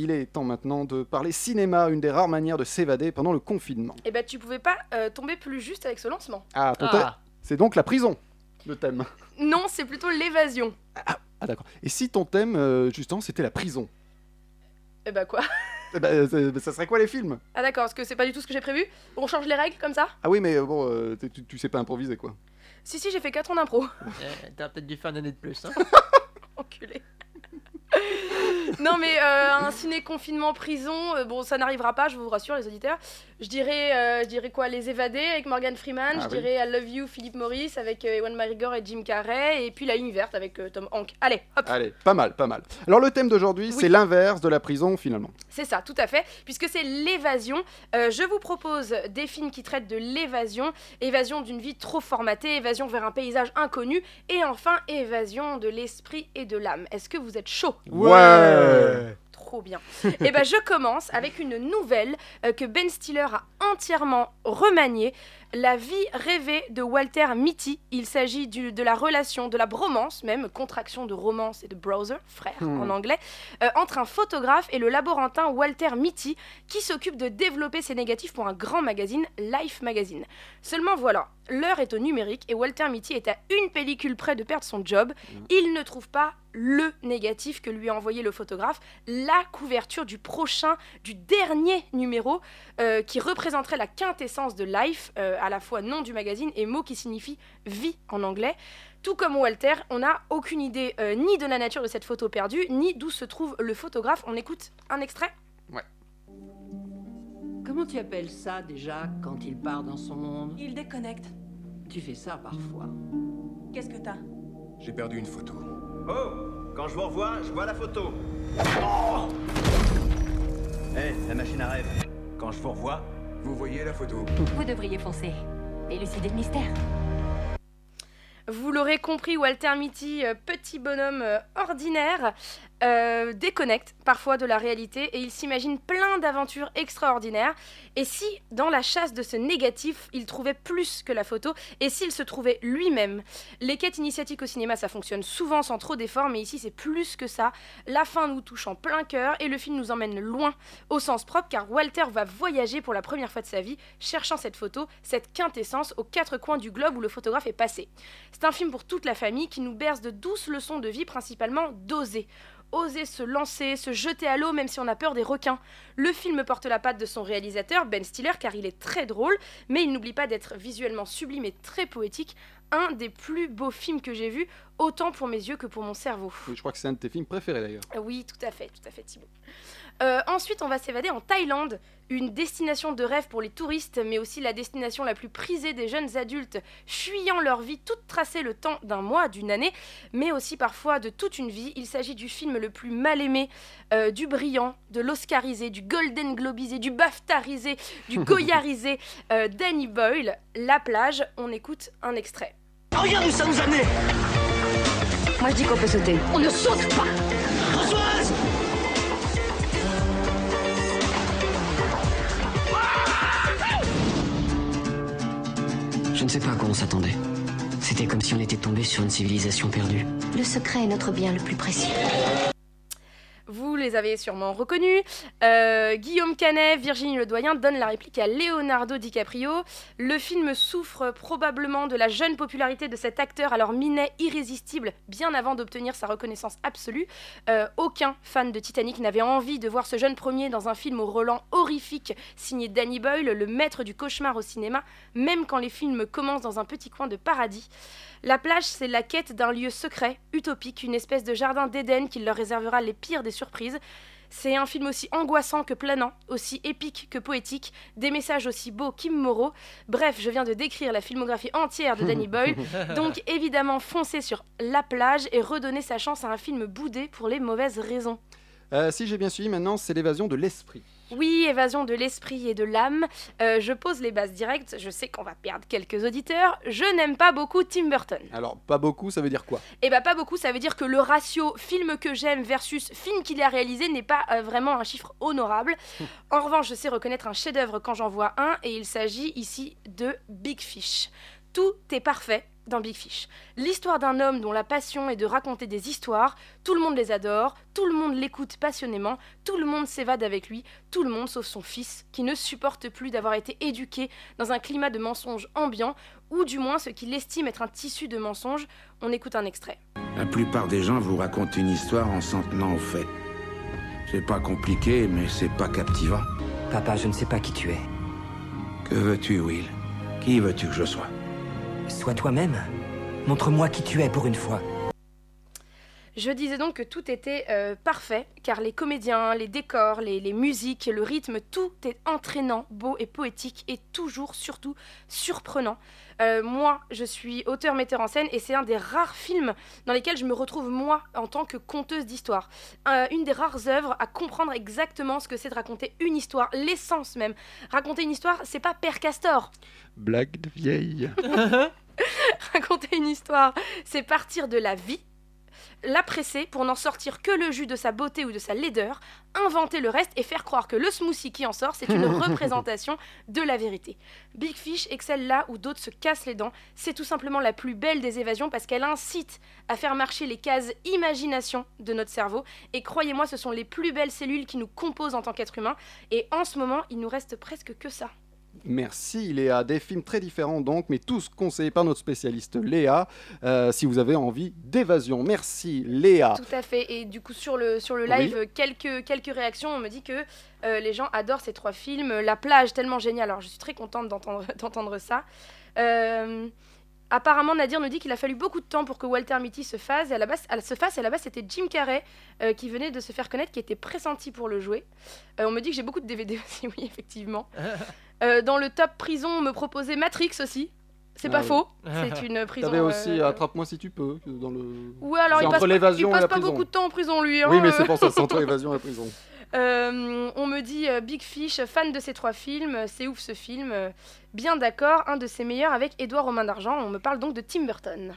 il est temps maintenant de parler cinéma, une des rares manières de s'évader pendant le confinement. Et bah tu pouvais pas euh, tomber plus juste avec ce lancement. Ah, ton thème- Ah, c'est donc la prison, le thème. Non, c'est plutôt l'évasion. Ah d'accord. Et si ton thème, euh, justement, c'était la prison Et bah quoi? Eh ben, euh, ça serait quoi les films? Ah d'accord, parce que c'est pas du tout ce que j'ai prévu. On change les règles comme ça? Ah oui, mais euh, bon, euh, tu- tu, tu sais pas improviser quoi. Si si, j'ai fait 4 ans d'impro. eh, t'as peut-être dû faire une année de plus. Hein. Non mais euh, un ciné confinement prison, euh, bon ça n'arrivera pas, je vous rassure les auditeurs. Je dirais, euh, je dirais quoi, Les Évadés avec Morgan Freeman. Ah je oui. dirais I Love You Philippe Maurice avec Ewan McGregor et Jim Carrey. Et puis La Ligne Verte avec Tom Hanks. Allez, hop. Allez, pas mal, pas mal. Alors le thème d'aujourd'hui, Oui. c'est l'inverse de la prison finalement. C'est ça, tout à fait, puisque c'est l'évasion. Je vous propose des films qui traitent de l'évasion, évasion d'une vie trop formatée, évasion vers un paysage inconnu, et enfin évasion de l'esprit et de l'âme. Est-ce que vous êtes chaud? Ouais. Trop bien. Et ben je commence avec une nouvelle euh, que Ben Stiller a entièrement remaniée. La vie rêvée de Walter Mitty. Il s'agit de la relation, de la bromance même, contraction de romance et de browser, frère Hmm. en anglais, euh, entre un photographe et le laborantin Walter Mitty qui s'occupe de développer ses négatifs pour un grand magazine, Life Magazine. Seulement voilà, l'heure est au numérique et Walter Mitty est à une pellicule près de perdre son job. Il ne trouve pas le négatif que lui a envoyé le photographe, la couverture du prochain, du dernier numéro euh, qui représenterait la quintessence de Life, euh, à la fois nom du magazine et mot qui signifie vie en anglais. Tout comme Walter, on n'a aucune idée euh, ni de la nature de cette photo perdue, ni d'où se trouve le photographe. On écoute un extrait Comment tu appelles ça déjà quand il part dans son monde? Il déconnecte. Tu fais ça parfois. Qu'est-ce que t'as? J'ai perdu une photo. Oh Quand je vous revois, je vois la photo. Hé, la machine à rêve. Quand je vous revois, Vous voyez la photo Vous devriez foncer. Élucider le mystère. Vous l'aurez compris, Walter Mitty, euh, petit bonhomme euh, ordinaire, euh, déconnecte parfois de la réalité et il s'imagine plein d'aventures extraordinaires. Et si, dans la chasse de ce négatif, il trouvait plus que la photo, et s'il se trouvait lui-même? Les quêtes initiatiques au cinéma, ça fonctionne souvent sans trop d'efforts, mais ici c'est plus que ça. La fin nous touche en plein cœur et le film nous emmène loin au sens propre car Walter va voyager pour la première fois de sa vie, cherchant cette photo, cette quintessence aux quatre coins du globe où le photographe est passé. C'est un film pour toute la famille qui nous berce de douces leçons de vie, principalement d'oser. Oser se lancer, se jeter à l'eau même si on a peur des requins. Le film porte la patte de son réalisateur, Ben Stiller, car il est très drôle, mais il n'oublie pas d'être visuellement sublime et très poétique. Un des plus beaux films que j'ai vus, autant pour mes yeux que pour mon cerveau. Oui, Je crois que c'est un de tes films préférés d'ailleurs. Oui, tout à fait, tout à fait, Thibaut. Euh, ensuite, on va s'évader en Thaïlande, une destination de rêve pour les touristes, mais aussi la destination la plus prisée des jeunes adultes, fuyant leur vie toute tracée le temps d'un mois, d'une année, mais aussi parfois de toute une vie. Il s'agit du film le plus mal aimé, euh, du brillant, de l'oscarisé, du golden globisé, du baftarisé, du goyarisé, euh, Danny Boyle, La plage. On écoute un extrait. Moi je dis qu'on peut sauter. On ne saute pas Je ne sais pas à quoi on s'attendait. C'était comme si on était tombé sur une civilisation perdue. Le secret est notre bien le plus précieux. Les avez sûrement reconnus. Euh, Guillaume Canet, Virginie Ledoyen donnent la réplique à Leonardo DiCaprio. Le film souffre probablement de la jeune popularité de cet acteur, alors minet irrésistible, bien avant d'obtenir sa reconnaissance absolue. Euh, aucun fan de Titanic n'avait envie de voir ce jeune premier dans un film au Roland horrifique signé Danny Boyle, le maître du cauchemar au cinéma, même quand les films commencent dans un petit coin de paradis. La plage, c'est la quête d'un lieu secret, utopique, une espèce de jardin d'Éden qui leur réservera les pires des surprises. C'est un film aussi angoissant que planant, aussi épique que poétique, des messages aussi beaux qu'immoraux. Bref, je viens de décrire la filmographie entière de Danny Boyle, donc évidemment foncer sur La plage et redonner sa chance à un film boudé pour les mauvaises raisons. Euh, si j'ai bien suivi, maintenant c'est l'évasion de l'esprit. Oui, évasion de l'esprit et de l'âme. Euh, je pose les bases directes. Je sais qu'on va perdre quelques auditeurs. Je n'aime pas beaucoup Tim Burton. Alors, pas beaucoup, ça veut dire quoi? Et bah pas beaucoup, ça veut dire que le ratio film que j'aime versus film qu'il a réalisé n'est pas euh, vraiment un chiffre honorable. En revanche, je sais reconnaître un chef-d'œuvre quand j'en vois un, et il s'agit ici de Big Fish. Tout est parfait dans Big Fish. L'histoire d'un homme dont la passion est de raconter des histoires, tout le monde les adore, tout le monde l'écoute passionnément, tout le monde s'évade avec lui, tout le monde sauf son fils, qui ne supporte plus d'avoir été éduqué dans un climat de mensonges ambiant, ou du moins ce qu'il estime être un tissu de mensonges. On écoute un extrait. La plupart des gens vous racontent une histoire en s'en tenant aux faits. C'est pas compliqué, mais c'est pas captivant. Papa, je ne sais pas qui tu es. Que veux-tu, Will? Qui veux-tu que je sois? Sois toi-même. Montre-moi qui tu es pour une fois. Je disais donc que tout était euh, parfait, car les comédiens, les décors, les, les musiques, le rythme, tout est entraînant, beau et poétique, et toujours, surtout, surprenant. Euh, moi, je suis auteur-metteur en scène, et c'est un des rares films dans lesquels je me retrouve, moi, en tant que conteuse d'histoire. Euh, une des rares œuvres à comprendre exactement ce que c'est de raconter une histoire, l'essence même. Raconter une histoire, c'est pas Père Castor. Blague de vieille. Raconter une histoire, c'est partir de la vie, la presser pour n'en sortir que le jus de sa beauté ou de sa laideur, inventer le reste et faire croire que le smoothie qui en sort, c'est une représentation de la vérité. Big Fish excelle là où d'autres se cassent les dents. C'est tout simplement la plus belle des évasions parce qu'elle incite à faire marcher les cases imagination de notre cerveau. Et croyez-moi, ce sont les plus belles cellules qui nous composent en tant qu'être humain. Et en ce moment, il nous reste presque que ça. Merci Léa. Des films très différents donc, mais tous conseillés par notre spécialiste Léa, euh, si vous avez envie d'évasion. Merci Léa. Tout à fait. Et du coup, sur le, sur le live, quelques, quelques réactions. On me dit que euh, les gens adorent ces trois films. La plage, tellement génial. Alors, je suis très contente d'entendre d'entendre ça. Euh, apparemment, Nadir nous dit qu'il a fallu beaucoup de temps pour que Walter Mitty se fasse. Et à la base, à- se fasse. Et à la base, c'était Jim Carrey euh, qui venait de se faire connaître, qui était pressenti pour le jouer. Euh, on me dit que j'ai beaucoup de DVD aussi, oui, effectivement. Euh, dans le top prison, on me proposait Matrix aussi. C'est Ah pas oui. faux. C'est une prison. T'avais aussi euh, Attrape-moi si tu peux dans le. Ouais, alors il passe, pas, il passe pas prison. beaucoup de temps en prison, lui. Oui, hein, mais euh. c'est pour ça, c'est entre l'évasion et la prison. Euh, on me dit euh, Big Fish, fan de ces trois films, euh, c'est ouf ce film. euh, bien d'accord, un de ses meilleurs avec Édouard Romain d'Argent. On me parle donc de Tim Burton.